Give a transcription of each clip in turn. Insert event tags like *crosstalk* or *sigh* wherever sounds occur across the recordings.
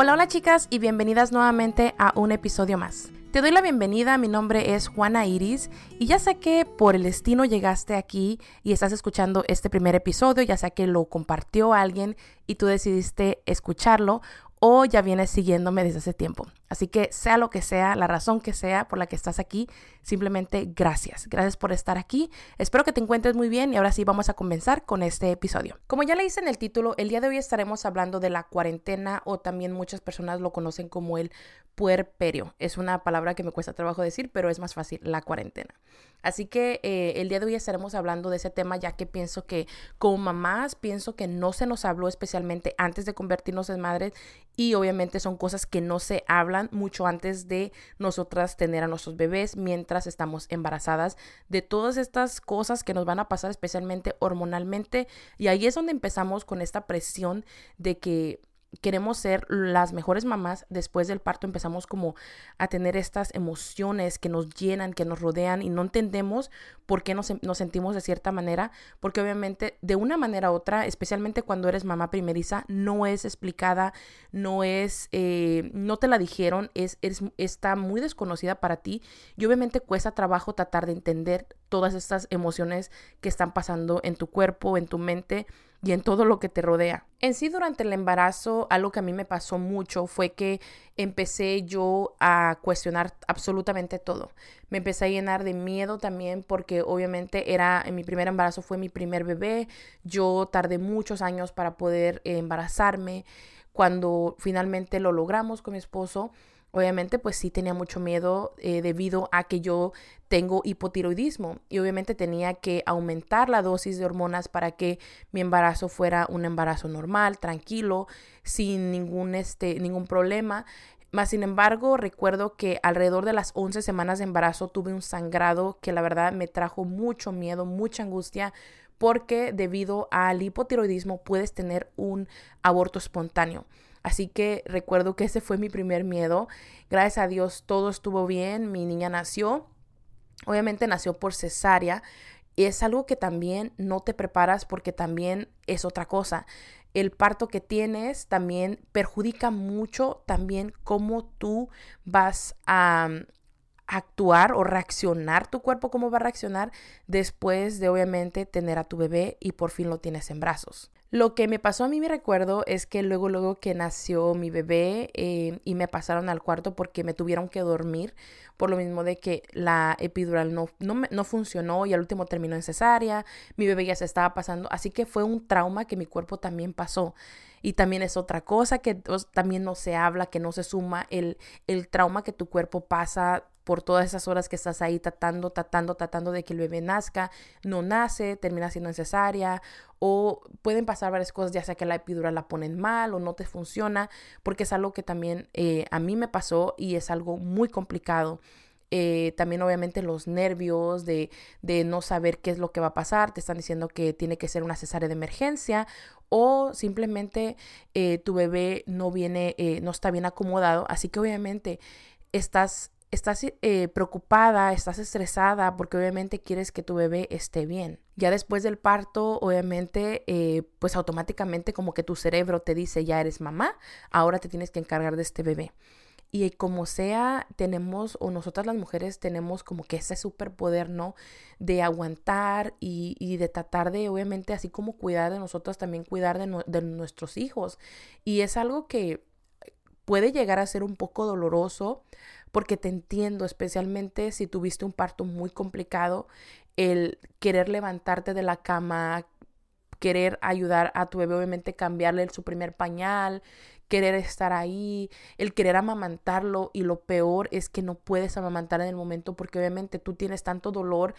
Hola, hola chicas y bienvenidas nuevamente a un episodio más. Te doy la bienvenida, mi nombre es Juana Iris y ya sé que por el destino llegaste aquí y estás escuchando este primer episodio, ya sea que lo compartió alguien y tú decidiste escucharlo o ya vienes siguiéndome desde hace tiempo. Así que sea lo que sea, la razón que sea por la que estás aquí, simplemente gracias. Gracias por estar aquí. Espero que te encuentres muy bien y ahora sí vamos a comenzar con este episodio. Como ya le hice en el título, el día de hoy estaremos hablando de la cuarentena o también muchas personas lo conocen como el puerperio. Es una palabra que me cuesta trabajo decir, pero es más fácil, la cuarentena. Así que eh, el día de hoy estaremos hablando de ese tema ya que pienso que como mamás, pienso que no se nos habló especialmente antes de convertirnos en madres y obviamente son cosas que no se hablan mucho antes de nosotras tener a nuestros bebés mientras estamos embarazadas, de todas estas cosas que nos van a pasar especialmente hormonalmente y ahí es donde empezamos con esta presión de que queremos ser las mejores mamás, después del parto empezamos como a tener estas emociones que nos llenan, que nos rodean y no entendemos por qué nos, nos, sentimos de cierta manera, porque obviamente de una manera u otra, especialmente cuando eres mamá primeriza, no es explicada, no es, eh, no te la dijeron, es, es, está muy desconocida para ti y obviamente cuesta trabajo tratar de entender todas estas emociones que están pasando en tu cuerpo, en tu mente y en todo lo que te rodea. En sí, durante el embarazo, algo que a mí me pasó mucho fue que empecé yo a cuestionar absolutamente todo. Me empecé a llenar de miedo también porque obviamente era, en mi primer embarazo fue mi primer bebé. Yo tardé muchos años para poder embarazarme. Cuando finalmente lo logramos con mi esposo, Obviamente, pues sí tenía mucho miedo eh, debido a que yo tengo hipotiroidismo y obviamente tenía que aumentar la dosis de hormonas para que mi embarazo fuera un embarazo normal, tranquilo, sin ningún, este, ningún problema. Más sin embargo, recuerdo que alrededor de las 11 semanas de embarazo tuve un sangrado que la verdad me trajo mucho miedo, mucha angustia, porque debido al hipotiroidismo puedes tener un aborto espontáneo. Así que recuerdo que ese fue mi primer miedo. Gracias a Dios todo estuvo bien, mi niña nació. Obviamente nació por cesárea. Y es algo que también no te preparas porque también es otra cosa. El parto que tienes también perjudica mucho también cómo tú vas a actuar o reaccionar tu cuerpo, cómo va a reaccionar después de obviamente tener a tu bebé y por fin lo tienes en brazos. Lo que me pasó a mí, me recuerdo, es que luego, luego que nació mi bebé eh, y me pasaron al cuarto porque me tuvieron que dormir, por lo mismo de que la epidural no, no, no funcionó y al último terminó en cesárea, mi bebé ya se estaba pasando, así que fue un trauma que mi cuerpo también pasó. Y también es otra cosa que también no se habla, que no se suma, el, el trauma que tu cuerpo pasa por todas esas horas que estás ahí tratando, tratando, tratando de que el bebé nazca, no nace, termina siendo necesaria o pueden pasar varias cosas, ya sea que la epidural la ponen mal o no te funciona, porque es algo que también eh, a mí me pasó y es algo muy complicado. Eh, también obviamente los nervios de, de, no saber qué es lo que va a pasar, te están diciendo que tiene que ser una cesárea de emergencia o simplemente eh, tu bebé no viene, no está bien acomodado, así que obviamente estás estás eh, preocupada, estás estresada porque obviamente quieres que tu bebé esté bien. Ya después del parto, obviamente, eh, pues automáticamente como que tu cerebro te dice, ya eres mamá, ahora te tienes que encargar de este bebé. Y como sea, tenemos, o nosotras las mujeres tenemos como que ese superpoder, ¿no? De aguantar y, y de tratar de, obviamente, así como cuidar de nosotras, también cuidar de, de nuestros hijos. Y es algo que puede llegar a ser un poco doloroso porque te entiendo, especialmente si tuviste un parto muy complicado, el querer levantarte de la cama, querer ayudar a tu bebé, obviamente cambiarle su primer pañal, querer estar ahí, el querer amamantarlo y lo peor es que no puedes amamantar en el momento porque obviamente tú tienes tanto dolor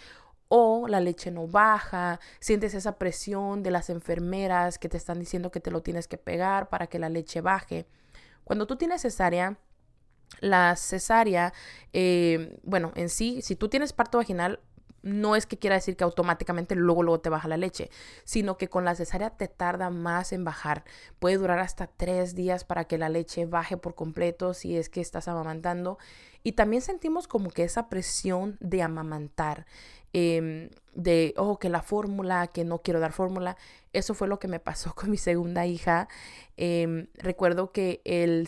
o la leche no baja, sientes esa presión de las enfermeras que te están diciendo que te lo tienes que pegar para que la leche baje. Cuando tú tienes cesárea, la cesárea, eh, bueno, en sí, si tú tienes parto vaginal, no es que quiera decir que automáticamente luego luego te baja la leche, sino que con la cesárea te tarda más en bajar. Puede durar hasta tres días para que la leche baje por completo si es que estás amamantando. Y también sentimos como que esa presión de amamantar. Em, de, oh, que la fórmula, que no quiero dar fórmula. Eso fue lo que me pasó *laughs* con mi segunda hija. Em, recuerdo que el,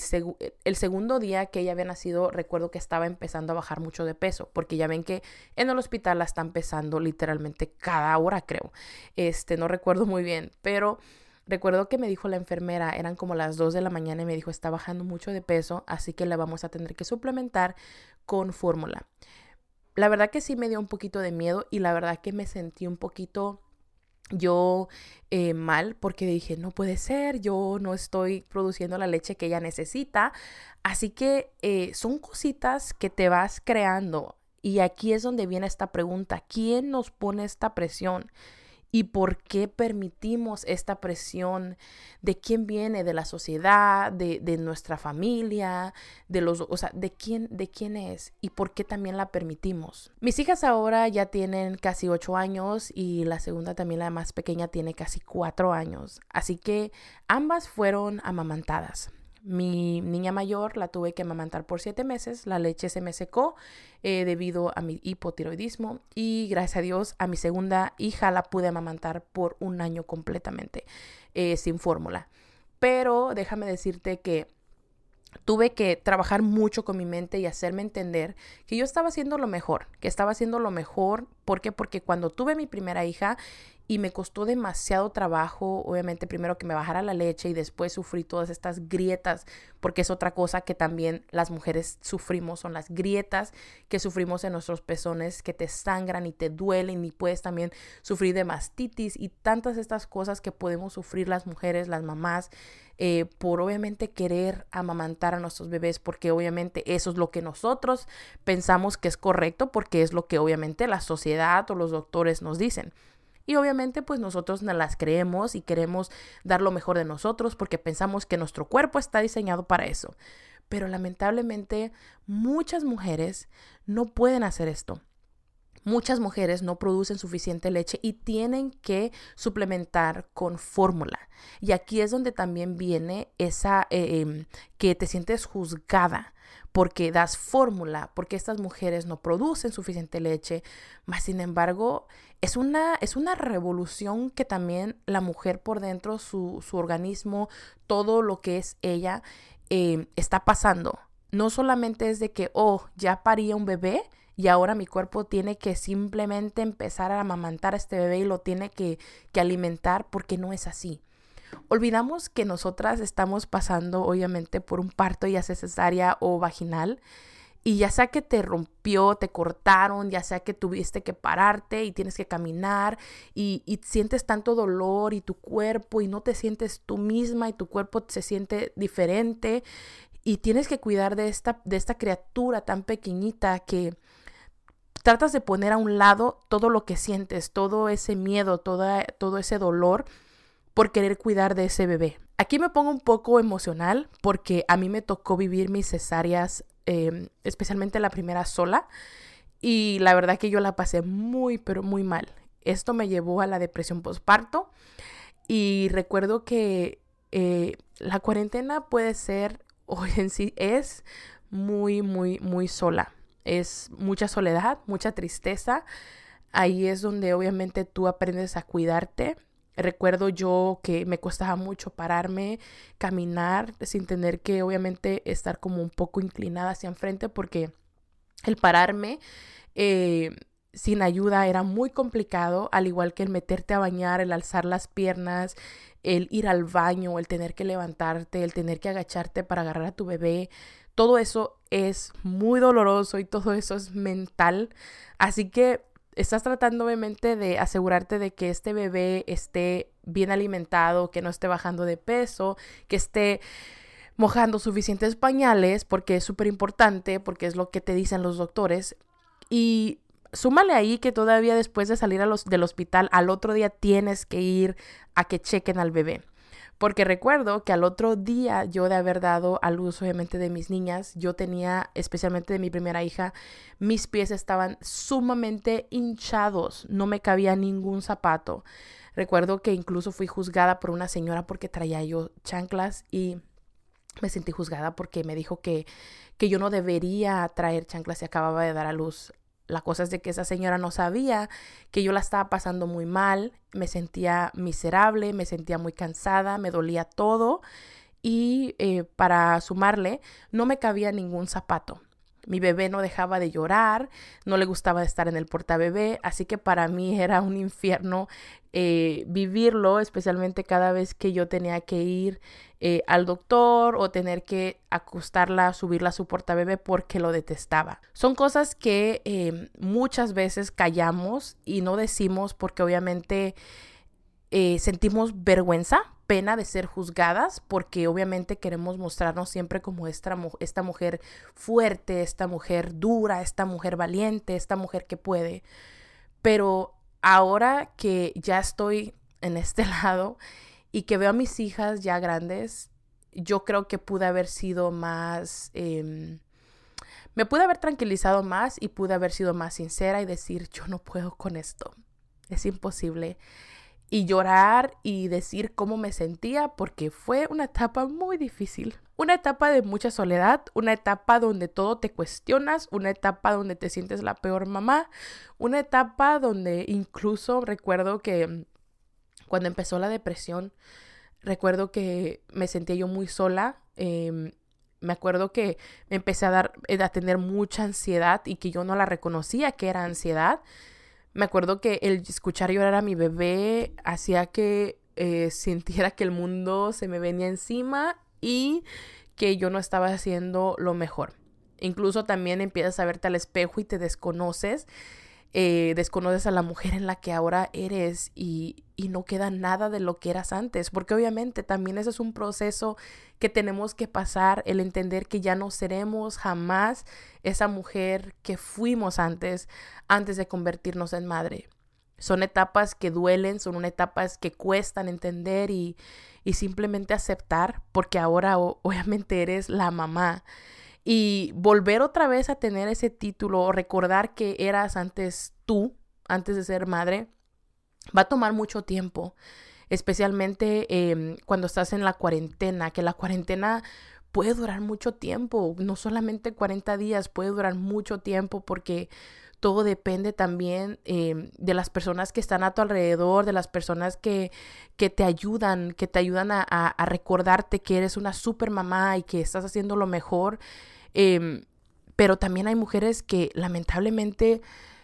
el, segundo día que ella había nacido, recuerdo que estaba empezando a bajar mucho de peso, porque ya ven que en el hospital la están pesando literalmente cada hora, creo. Este, no recuerdo muy bien, pero Recuerdo que me dijo la enfermera, eran como las 2 de la mañana y me dijo, está bajando mucho de peso, así que le vamos a tener que suplementar con fórmula. La verdad que sí me dio un poquito de miedo y la verdad que me sentí un poquito yo eh, mal porque dije, no puede ser, yo no estoy produciendo la leche que ella necesita. Así que eh, son cositas que te vas creando. Y aquí es donde viene esta pregunta, ¿quién nos pone esta presión? Y por qué permitimos esta presión, de quién viene, de la sociedad, de, de, nuestra familia, de los, o sea, de quién, de quién es y por qué también la permitimos. Mis hijas ahora ya tienen casi ocho años y la segunda también, la más pequeña, tiene casi cuatro años. Así que ambas fueron amamantadas. Mi niña mayor la tuve que amamantar por siete meses, la leche se me secó eh, debido a mi hipotiroidismo y gracias a Dios a mi segunda hija la pude amamantar por un año completamente eh, sin fórmula. Pero déjame decirte que tuve que trabajar mucho con mi mente y hacerme entender que yo estaba haciendo lo mejor, que estaba haciendo lo mejor. ¿Por qué? Porque cuando tuve mi primera hija y me costó demasiado trabajo, obviamente primero que me bajara la leche y después sufrí todas estas grietas, porque es otra cosa que también las mujeres sufrimos, son las grietas que sufrimos en nuestros pezones que te sangran y te duelen y puedes también sufrir de mastitis y tantas estas cosas que podemos sufrir las mujeres, las mamás, eh, por obviamente querer amamantar a nuestros bebés, porque obviamente eso es lo que nosotros pensamos que es correcto, porque es lo que obviamente la sociedad o los doctores nos dicen. Y obviamente pues nosotros no las creemos y queremos dar lo mejor de nosotros porque pensamos que nuestro cuerpo está diseñado para eso. Pero lamentablemente muchas mujeres no pueden hacer esto. Muchas mujeres no producen suficiente leche y tienen que suplementar con fórmula. Y aquí es donde también viene esa eh, em, que te sientes juzgada porque das fórmula, porque estas mujeres no producen suficiente leche, más sin embargo es una, es una revolución que también la mujer por dentro, su, organismo, todo lo que es ella, em, está pasando. No solamente es de que, oh, ya paría un bebé, y ahora mi cuerpo tiene que simplemente empezar a amamantar a este bebé y lo tiene que, alimentar porque no es así. Olvidamos que nosotras estamos pasando obviamente por un parto ya sea cesárea o vaginal y ya sea que te rompió, te cortaron, ya sea que tuviste que pararte y tienes que caminar y, y, sientes tanto dolor y tu cuerpo y no te sientes tú misma y tu cuerpo se siente diferente y tienes que cuidar de esta, de esta criatura tan pequeñita que, tratas de poner a un lado todo lo que sientes, todo ese miedo, todo ese dolor por querer cuidar de ese bebé. Aquí me pongo un poco emocional porque a mí me tocó vivir mis cesáreas, em, especialmente la primera sola, y la verdad que yo la pasé muy, pero muy mal. Esto me llevó a la depresión postparto y recuerdo que eh, la cuarentena puede ser, *laughs* o en sí es, muy, muy, muy sola es mucha soledad, mucha tristeza. Ahí es donde obviamente tú aprendes a cuidarte. Recuerdo yo que me costaba mucho pararme, caminar, sin tener que obviamente estar como un poco inclinada hacia enfrente porque el pararme eh, sin ayuda era muy complicado, al igual que el meterte a bañar, el alzar las piernas, el ir al baño, el tener que levantarte, el tener que agacharte para agarrar a tu bebé. Todo eso es muy doloroso y todo eso es mental. Así que estás tratando obviamente de asegurarte de que este bebé esté bien alimentado, que no esté bajando de peso, que esté mojando suficientes pañales, porque es súper importante, porque es lo que te dicen los doctores. Y súmale ahí que todavía después de salir a los, del hospital, al otro día tienes que ir a que chequen al bebé. Porque recuerdo que al otro día yo de haber dado a luz obviamente de mis niñas, yo tenía, especialmente de mi primera hija, mis pies estaban sumamente hinchados, no me cabía ningún zapato. Recuerdo que incluso fui juzgada por una señora porque traía yo chanclas y me sentí juzgada porque me dijo que, que yo no debería traer chanclas si acababa de dar a luz La cosa es de que esa señora no sabía que yo la estaba pasando muy mal, me sentía miserable, me sentía muy cansada, me dolía todo y eh, para sumarle no me cabía ningún zapato. Mi bebé no dejaba de llorar, no le gustaba estar en el portabebé, así que para mí *laughs* era un infierno eh, vivirlo, especialmente cada vez que yo tenía que ir eh, al doctor o tener que acostarla, subirla a su portabebé porque lo detestaba. Son cosas que em, muchas veces callamos y no decimos porque obviamente eh, sentimos vergüenza pena de ser juzgadas porque obviamente queremos mostrarnos siempre como esta, esta mujer fuerte, esta mujer dura, esta mujer valiente, esta mujer que puede. Pero ahora que ya estoy en este *laughs* lado y que veo a mis hijas ya grandes, yo creo que pude haber sido más... Em, me pude haber tranquilizado más y pude haber sido más sincera y decir, yo no puedo con esto. Es imposible y llorar y decir cómo me sentía porque fue una etapa muy difícil. Una etapa de mucha soledad, una etapa donde todo te cuestionas, una etapa donde te sientes la peor mamá, una etapa donde incluso recuerdo que cuando empezó la depresión, recuerdo que me sentía yo muy sola. Em, me acuerdo que me empecé a dar a tener mucha ansiedad y que yo no la reconocía que era ansiedad me acuerdo que el escuchar llorar a mi bebé hacía que eh, sintiera que el mundo se me venía encima y que yo no estaba haciendo lo mejor. Incluso también empiezas a verte al espejo y te desconoces eh, desconoces a la mujer en la que ahora eres y, y, no queda nada de lo que eras antes, porque obviamente también ese es un proceso que tenemos que pasar, el entender que ya no seremos jamás esa mujer que fuimos antes, antes de convertirnos en madre. Son etapas que duelen, son etapas que cuestan entender y, y simplemente aceptar, porque ahora obviamente eres la mamá y volver otra vez a tener ese título o recordar que eras antes tú, antes de ser madre, va a tomar mucho tiempo, especialmente em, cuando estás en la cuarentena, que la cuarentena puede durar mucho tiempo, no solamente 40 días, puede durar mucho tiempo porque todo depende también em, de las personas que están a tu alrededor, de las personas que, que te ayudan, que te ayudan a, a, recordarte que eres una super mamá y que estás haciendo lo mejor. Em, pero también hay mujeres que lamentablemente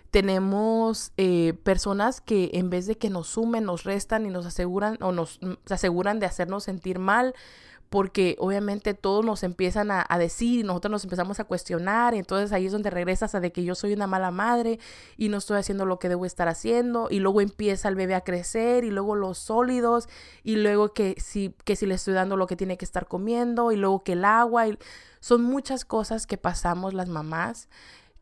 tenemos eh, personas que en vez de que nos sumen, nos restan y nos aseguran o nos aseguran de hacernos sentir mal, porque obviamente todos nos empiezan a, decir y nosotros nos empezamos a cuestionar y entonces ahí es donde regresas a de que yo soy una mala madre y no estoy haciendo lo que debo estar haciendo y luego empieza el bebé a crecer y luego los sólidos y luego que si, que si le estoy dando lo que tiene que estar comiendo y luego que el agua son muchas cosas que pasamos las mamás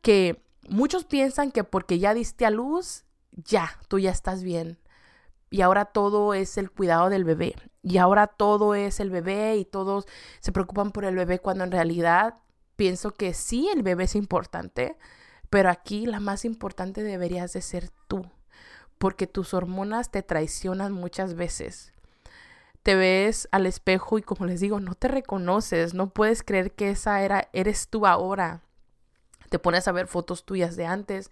que muchos piensan que porque ya diste a luz ya, tú ya estás bien. Y ahora todo es el cuidado del bebé y ahora todo es el bebé y todos se preocupan por el bebé cuando en realidad pienso que sí el bebé es importante, pero aquí la más importante deberías de ser tú, porque tus hormonas te traicionan muchas veces. Te ves al espejo y como les digo, no te reconoces, no puedes creer que esa era eres tú ahora. Te pones a ver fotos tuyas de antes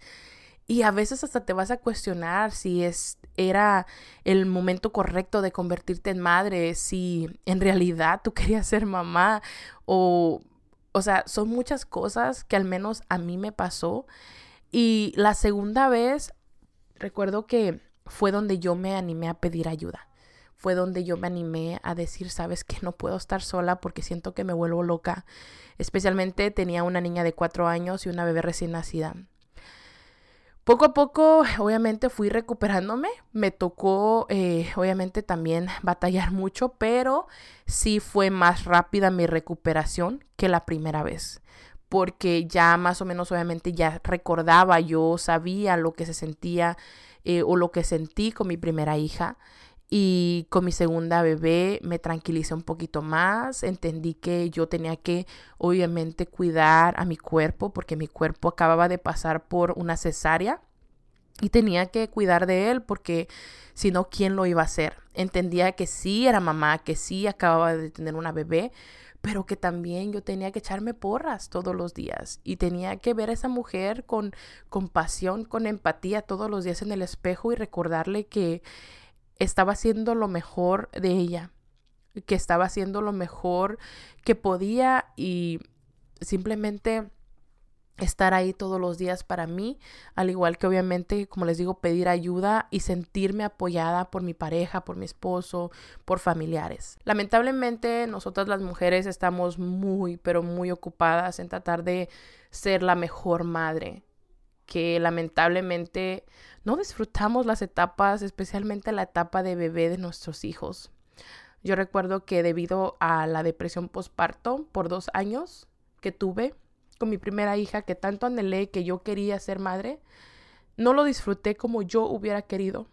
y a veces hasta te vas a cuestionar si es, era el momento correcto de convertirte en madre, si en realidad tú *laughs* querías ser mamá o, o sea, son muchas cosas que al menos a mí me pasó. Y la segunda vez, recuerdo que fue donde yo me animé a pedir ayuda. Fue donde yo me animé a decir, sabes que no puedo estar sola porque siento que me vuelvo loca. Especialmente tenía una niña de cuatro años y una bebé recién nacida. Poco a poco, obviamente, fui recuperándome. Me tocó, eh, obviamente, también batallar mucho, pero sí fue más rápida mi recuperación que la primera vez. Porque ya más o menos, obviamente, ya recordaba, yo sabía lo que se sentía eh, o lo que sentí con mi primera hija. Y con mi segunda bebé me tranquilicé un poquito más, entendí que yo tenía que obviamente cuidar a mi cuerpo porque mi cuerpo acababa de pasar por una cesárea Y tenía que cuidar de él porque si no, ¿quién lo iba a hacer? Entendía que sí era mamá, que sí acababa de tener una bebé, pero que también yo tenía que echarme porras todos los días y tenía que ver a esa mujer con compasión, con empatía todos los días en el espejo y recordarle que estaba haciendo lo mejor de ella, que estaba haciendo lo mejor que podía y simplemente estar ahí todos los días para mí, al igual que obviamente, como les digo, pedir ayuda y sentirme apoyada por mi pareja, por mi esposo, por familiares. Lamentablemente, nosotras las mujeres estamos muy, pero muy ocupadas en tratar de ser la mejor madre, que lamentablemente no disfrutamos las etapas, especialmente la etapa de bebé de nuestros hijos. Yo recuerdo que debido a la depresión postparto por dos años que tuve, con mi primera hija que tanto anhelé que yo quería ser madre, no lo disfruté como yo hubiera querido.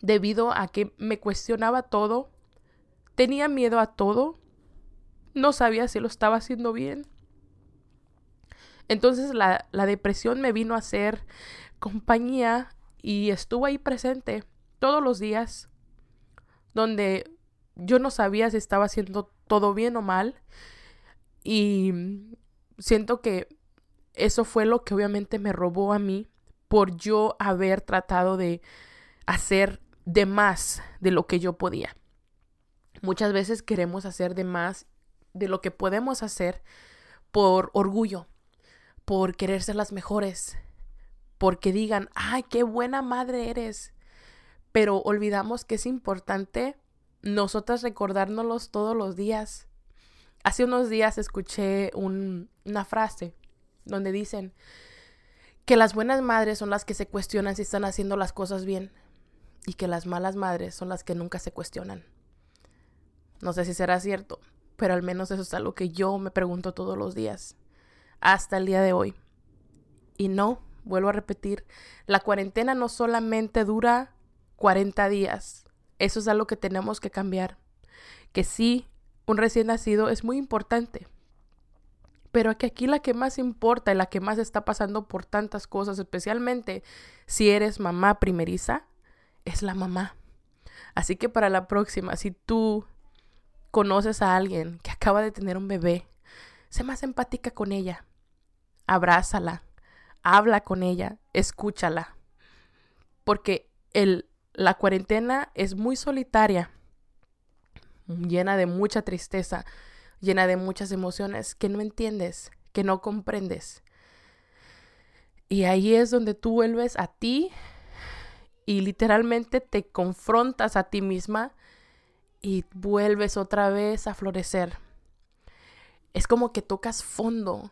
Debido a que me cuestionaba todo, tenía miedo a todo, no sabía si lo estaba haciendo bien. Entonces la, la depresión me vino a hacer compañía y estuvo ahí presente todos los días, donde yo no sabía si estaba haciendo todo bien o mal. Y siento que eso fue lo que obviamente me robó a mí por yo haber tratado de hacer de más de lo que yo podía. Muchas veces queremos hacer de más de lo que podemos hacer por orgullo, por querer ser las mejores, porque digan, ay, qué buena madre eres. Pero olvidamos que es importante nosotras recordárnoslos todos los días Hace unos días escuché una frase donde dicen que las buenas madres son las que se cuestionan si están haciendo las cosas bien y que las malas madres son las que nunca se cuestionan. No sé si será cierto, pero al menos eso es algo que yo me pregunto todos los días, hasta el día de hoy. Y no, vuelvo a repetir, la cuarentena no solamente dura 40 días, eso es algo que tenemos que cambiar. Que sí, un recién nacido es muy importante. Pero aquí la que más importa y la que más está pasando por tantas cosas, especialmente si eres mamá primeriza, es la mamá. Así que para la próxima, si tú conoces a alguien que acaba de tener un bebé, sé más empática con ella. Abrázala, habla con ella, escúchala. Porque el, la cuarentena es muy solitaria llena de mucha tristeza, llena de muchas emociones que no entiendes, que no comprendes. Y ahí es donde tú vuelves a ti y literalmente te confrontas a ti misma y vuelves otra vez a florecer. Es como que tocas fondo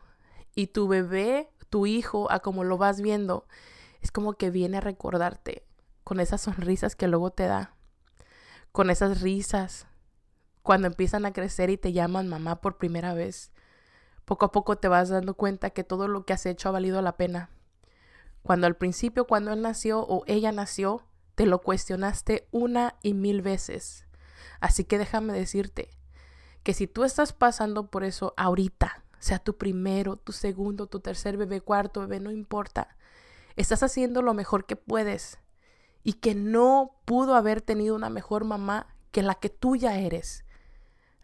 y tu bebé, tu hijo, a como lo vas viendo, es como que viene a recordarte con esas sonrisas que luego te da, con esas risas, cuando empiezan a crecer y te llaman mamá por primera vez, poco a poco te vas dando cuenta que todo lo que has hecho ha valido la pena. Cuando al principio, cuando él nació o ella nació, te lo cuestionaste una y mil veces. Así que déjame decirte que si tú estás pasando por eso ahorita, sea tu primero, tu segundo, tu tercer bebé, cuarto bebé, no importa, estás haciendo lo mejor que puedes y que no pudo haber tenido una mejor mamá que la que tú ya eres.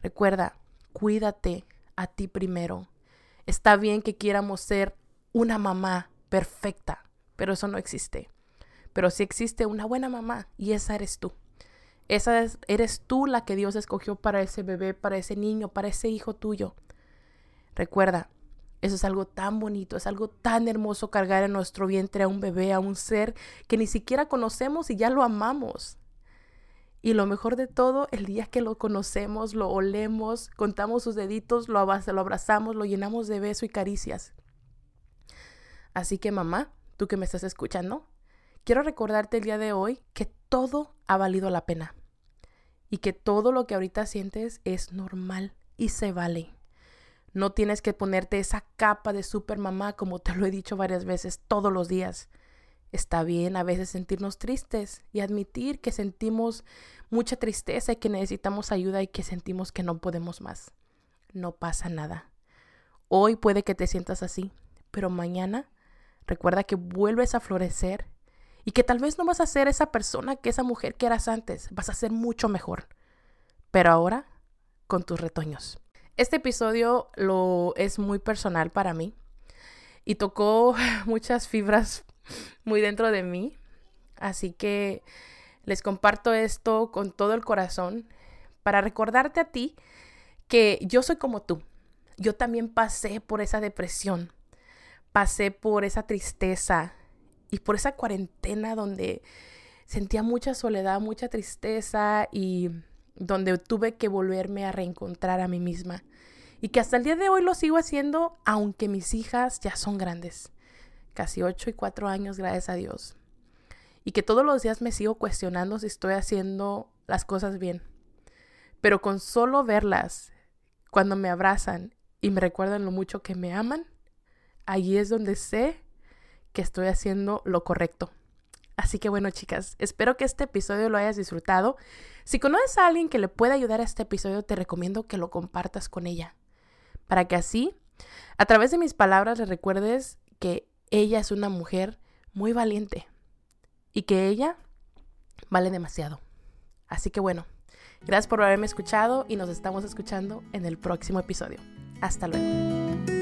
Recuerda, cuídate a ti primero. Está bien que quieramos ser una mamá perfecta, pero eso no existe. Pero sí existe una buena mamá y esa eres tú. Esa es, eres tú la que Dios escogió para ese bebé, para ese niño, para ese hijo tuyo. Recuerda, eso es algo tan bonito, es algo tan hermoso cargar en nuestro vientre a un bebé, a un ser que ni siquiera conocemos y ya lo amamos. Y lo mejor de todo, el día que lo conocemos, lo olemos, contamos sus deditos, lo, abrazamos, lo llenamos de beso y caricias. Así que mamá, tú que me estás escuchando, quiero recordarte el día de hoy que todo ha valido la pena y que todo lo que ahorita sientes es normal y se vale. No tienes que ponerte esa capa de super mamá como te lo he dicho varias veces todos los días. Está bien a veces sentirnos tristes y admitir que sentimos mucha tristeza y que necesitamos ayuda y que sentimos que no podemos más. No pasa nada. Hoy puede que te sientas así, pero mañana Recuerda que vuelves a florecer y que tal vez no vas a ser esa persona que esa mujer que eras antes, vas a ser mucho mejor. Pero ahora con tus retoños. Este episodio lo es muy personal para mí y tocó *laughs* muchas fibras muy dentro de mí. Así que les comparto esto con todo el corazón para recordarte a ti que yo soy como tú. Yo también pasé por esa depresión, pasé por esa tristeza y por esa cuarentena donde sentía mucha soledad, mucha tristeza y donde tuve que volverme a reencontrar a mí misma. Y que hasta el día de hoy lo sigo haciendo, aunque mis hijas ya son grandes, casi 8 y 4 años, gracias a Dios. Y que todos los días me sigo cuestionando si estoy haciendo las cosas bien. Pero con solo verlas, cuando me abrazan y me recuerdan lo mucho que me aman, allí es donde sé que estoy haciendo lo correcto. Así que bueno, chicas, espero que este episodio lo hayas disfrutado. Si conoces a alguien que le pueda ayudar a este episodio, te recomiendo que lo compartas con ella. Para que así, a través de mis palabras, le recuerdes que ella es una mujer muy valiente y que ella vale demasiado. Así que bueno, gracias por haberme escuchado y nos estamos escuchando en el próximo episodio. Hasta luego.